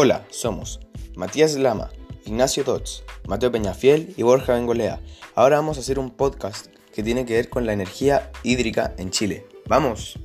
Hola, somos Matías Lama, Ignacio Dodds, Mateo Peñafiel y Borja Bengolea. Ahora vamos a hacer un podcast que tiene que ver con la energía hídrica en Chile. ¡Vamos!